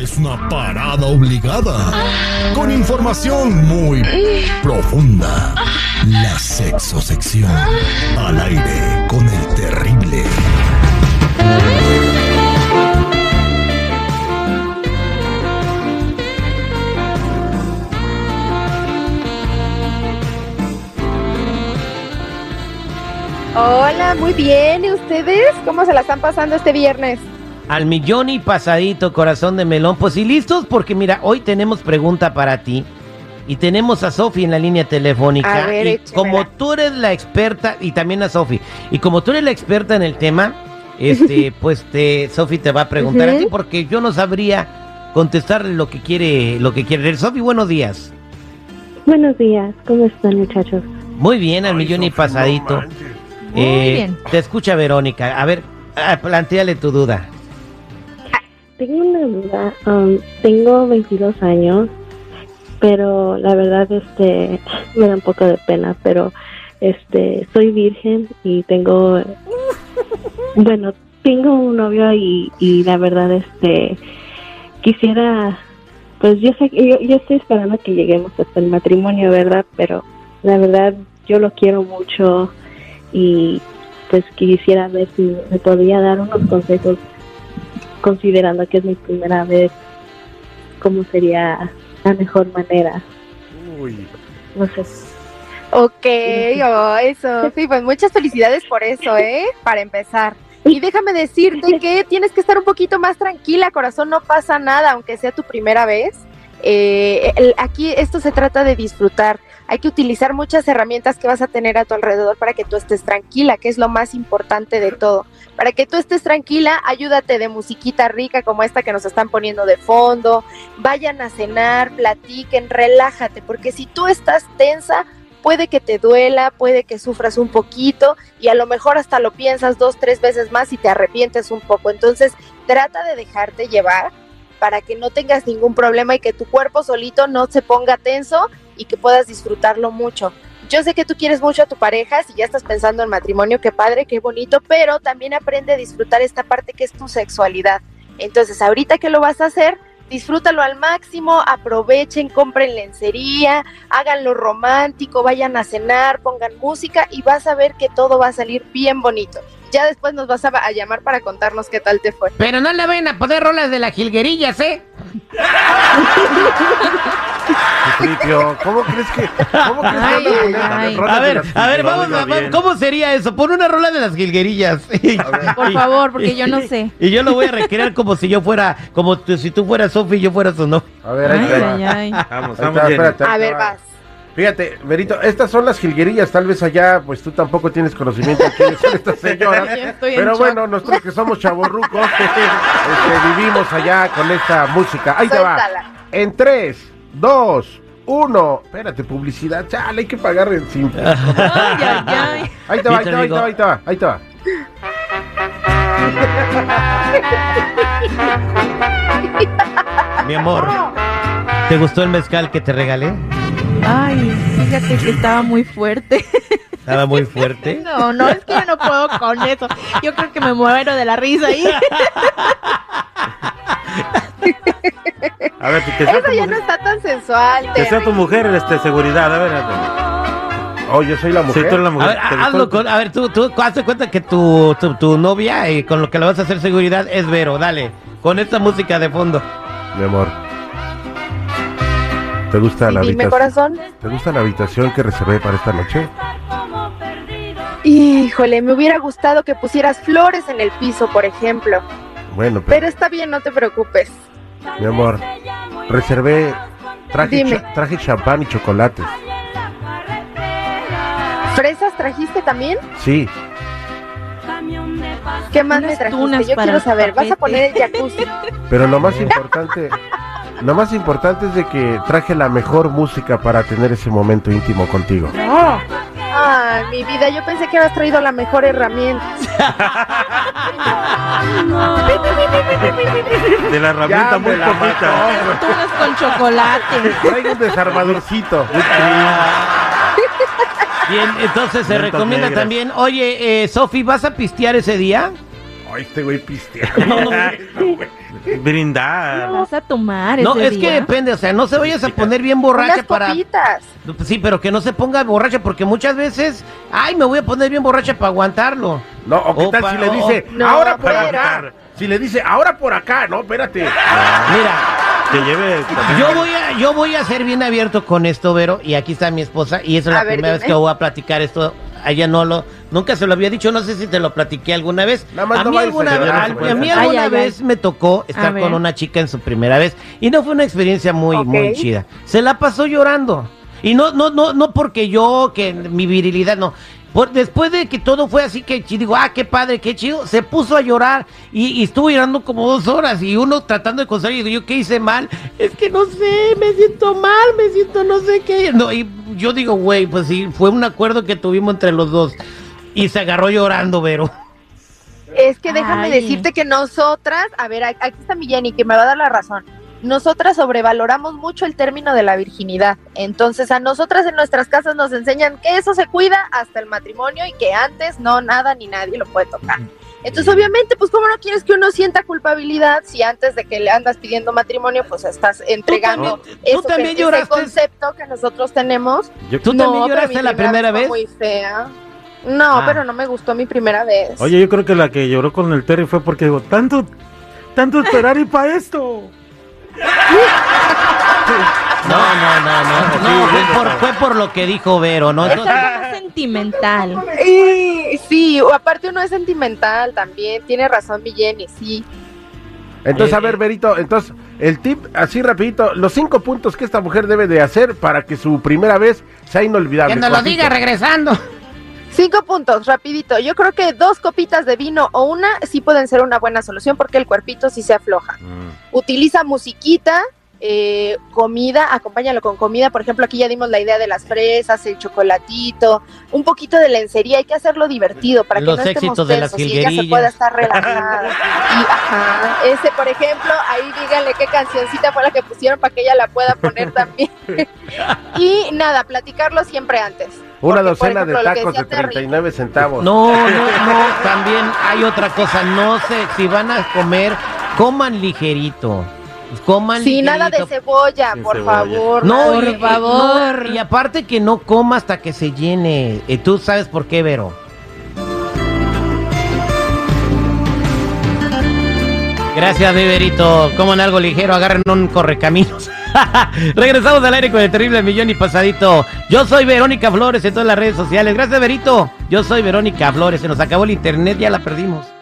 Es una parada obligada. Con información muy profunda. La sexosección. Al aire con el terrible. Hola, muy bien. ¿Y ustedes? ¿Cómo se la están pasando este viernes? Al millón y pasadito, corazón de melón. Pues y listos, porque mira, hoy tenemos pregunta para ti. Y tenemos a Sofi en la línea telefónica. A ver, y como tú eres la experta, y también a Sofi, y como tú eres la experta en el tema, este, pues te, Sofi te va a preguntar a ti, porque yo no sabría contestarle lo que quiere, lo que quiere. Sofi, buenos días. Buenos días, ¿cómo están muchachos? Muy bien, al millón y pasadito. Muy Eh, bien. Te escucha Verónica. A ver, planteale tu duda. Tengo una duda, um, tengo 22 años, pero la verdad este me da un poco de pena, pero este soy virgen y tengo bueno, tengo un novio y, y la verdad este quisiera pues yo sé yo, yo estoy esperando que lleguemos hasta el matrimonio, ¿verdad? Pero la verdad yo lo quiero mucho y pues quisiera ver si me podría dar unos consejos considerando que es mi primera vez, cómo sería la mejor manera. No sé. Ok, oh, eso. Sí, pues muchas felicidades por eso, ¿eh? Para empezar. Y déjame decirte que tienes que estar un poquito más tranquila, corazón, no pasa nada, aunque sea tu primera vez. Eh, el- aquí esto se trata de disfrutar. Hay que utilizar muchas herramientas que vas a tener a tu alrededor para que tú estés tranquila, que es lo más importante de todo. Para que tú estés tranquila, ayúdate de musiquita rica como esta que nos están poniendo de fondo. Vayan a cenar, platiquen, relájate, porque si tú estás tensa, puede que te duela, puede que sufras un poquito y a lo mejor hasta lo piensas dos, tres veces más y te arrepientes un poco. Entonces, trata de dejarte llevar para que no tengas ningún problema y que tu cuerpo solito no se ponga tenso y que puedas disfrutarlo mucho. Yo sé que tú quieres mucho a tu pareja, si ya estás pensando en matrimonio, qué padre, qué bonito, pero también aprende a disfrutar esta parte que es tu sexualidad. Entonces, ahorita que lo vas a hacer, disfrútalo al máximo, aprovechen, compren lencería, háganlo romántico, vayan a cenar, pongan música y vas a ver que todo va a salir bien bonito. Ya después nos vas a, a llamar para contarnos qué tal te fue. Pero no le vayan a poner rolas de las jilguerillas, ¿eh? ¿cómo crees que, cómo crees que Ay, a ay, ay. A ver, a ver, vamos a ¿cómo sería eso? Pon una rola de las jilguerillas. Por favor, porque yo no sé. Y yo lo voy a recrear como si yo fuera, como tú- si tú fueras Sofi y yo fuera su no. A ver, ahí ay. Vamos, Ahí vamos, está, espérate, A ver, va. vas. Fíjate, Berito, estas son las jilguerillas, tal vez allá, pues tú tampoco tienes conocimiento de quiénes son estas señoras. Pero shock. bueno, nosotros que somos chavorrucos, este, vivimos allá con esta música. Ahí te va. En 3, 2, 1. Espérate, publicidad. Chale, hay que pagar en cinco. Ay, ay, ay. Ahí te va, ahí te te va, ahí te va, ahí te va, ahí te va. Mi amor, ¿te gustó el mezcal que te regalé? Ay, fíjate que estaba muy fuerte. Estaba muy fuerte. No, no, es que yo no puedo con eso. Yo creo que me muero de la risa ahí. A ver, que sea Eso tu ya no mujer, está tan sensual. que sea tu mujer, este, seguridad. A ver, a Oh, yo soy la ver. Mujer. tú eres la A mujer. ver, ¿te hazlo gustó? con, a ver, tú, tú hazte cuenta que tu, tu, tu novia y con lo que le vas a hacer seguridad es Vero, dale, con esta música de fondo. Mi amor. ¿Te gusta Sí, la dime, habitación? corazón. ¿Te gusta la habitación que reservé para esta noche? Híjole, me hubiera gustado que pusieras flores en el piso, por ejemplo. Bueno, pero, Pero está bien, no te preocupes. mi amor, reservé, traje, cha- traje champán y chocolates. ¿Fresas trajiste también? Sí, ¿Qué más Unas me trajiste? Yo quiero saber. ¿Vas a poner el jacuzzi? pero lo más importante, lo más importante es de que traje la mejor música para tener ese momento íntimo contigo. Ay, mi vida, yo pensé que habías traído la mejor herramienta. De la herramienta Ya muy me la poquita. mató. Con chocolate. Traigo un desarmadorcito. Bien, entonces se recomienda negras. también, oye, eh, Sofi, ¿vas a pistear ese día? Ay, este güey pistea. brindar. Vas a tomar No, ese es que depende, o sea, no se vayas a poner bien borracha Unas para... copitas. Sí, pero que no se ponga borracha porque muchas veces, ay, me voy a poner bien borracha para aguantarlo. No, o qué tal Opa, si le dice, no, ahora por acá. Si le dice, ahora por acá, no, espérate. Mira, Que lleve. yo voy a, yo voy a ser bien abierto con esto, Vero, y aquí está mi esposa, y esa es la ver, primera vez que voy a platicar esto. A ella no lo, nunca se lo había dicho, no sé si te lo platiqué alguna vez. Nada más a no mí alguna, a mí alguna ay, ay. vez me tocó estar con una chica en su primera vez y no fue una experiencia muy, muy chida. Se la pasó llorando. Y no, no, no, no porque yo, que mi virilidad, no. Por- después de que todo fue así que digo, ah, qué padre, qué chido, se puso a llorar y, y estuvo llorando como dos horas y uno tratando de consolar y digo, yo qué hice mal, es que no sé, me siento mal, me siento no sé qué. No, y yo digo, güey, pues sí, fue un acuerdo que tuvimos entre los dos y se agarró llorando, Vero. Es que déjame Ay. decirte que nosotras, a ver, aquí está mi Jenny, que me va a dar la razón. Nosotras sobrevaloramos mucho el término de la virginidad. Entonces, a nosotras en nuestras casas nos enseñan que eso se cuida hasta el matrimonio y que antes no, nada ni nadie lo puede tocar. Entonces, obviamente, pues, ¿cómo no quieres que uno sienta culpabilidad si antes de que le andas pidiendo matrimonio, pues estás entregando eso tú también que- ese lloraste. concepto que nosotros tenemos? Yo- ¿Tú No, también pero lloraste mi la primera vez? Muy fea. No, Ah. pero no me gustó mi primera vez. Oye, yo creo que la que lloró con el Terry fue porque digo, tanto, tanto esperar y para esto. No, no, no, no. No, fue por, fue por lo que dijo Vero, ¿no? Es Entonces- algo más sentimental. Y, sí, o aparte uno es sentimental también, tiene razón mi Jenny, sí. Entonces, a Eh, ver, Berito, entonces, el tip, así rapidito, los cinco puntos que esta mujer debe de hacer para que su primera vez sea inolvidable. que nos lo diga regresando. Cinco puntos, rapidito. Yo creo que dos copitas de vino o una sí pueden ser una buena solución porque el cuerpito sí se afloja. Mm. Utiliza musiquita, eh, comida, acompáñalo con comida. Por ejemplo, aquí ya dimos la idea de las fresas, el chocolatito, un poquito de lencería. Hay que hacerlo divertido para que Los no estemos éxitos de las y ella se pueda estar relajada. Y, ajá, ese, por ejemplo, ahí díganle qué cancioncita fue la que pusieron para que ella la pueda poner también. y nada, platicarlo siempre antes. Una Porque, por docena ejemplo, de tacos de decía Terry, 39 centavos. No, no, no. También hay otra cosa. No sé, si van a comer, coman ligerito. Coman Sí, nada de cebolla, Sin por cebolla. favor. No, y, de- y- no, y aparte que no coma hasta que se llene. Eh, ¿Tú sabes por qué, Vero? Gracias, Beberito. Coman algo ligero, agarren un correcaminos. Regresamos al aire con el terrible millón y pasadito. Yo soy Verónica Flores en todas las redes sociales. Gracias, Berito. Yo soy Verónica Flores. Se nos acabó el internet, ya la perdimos.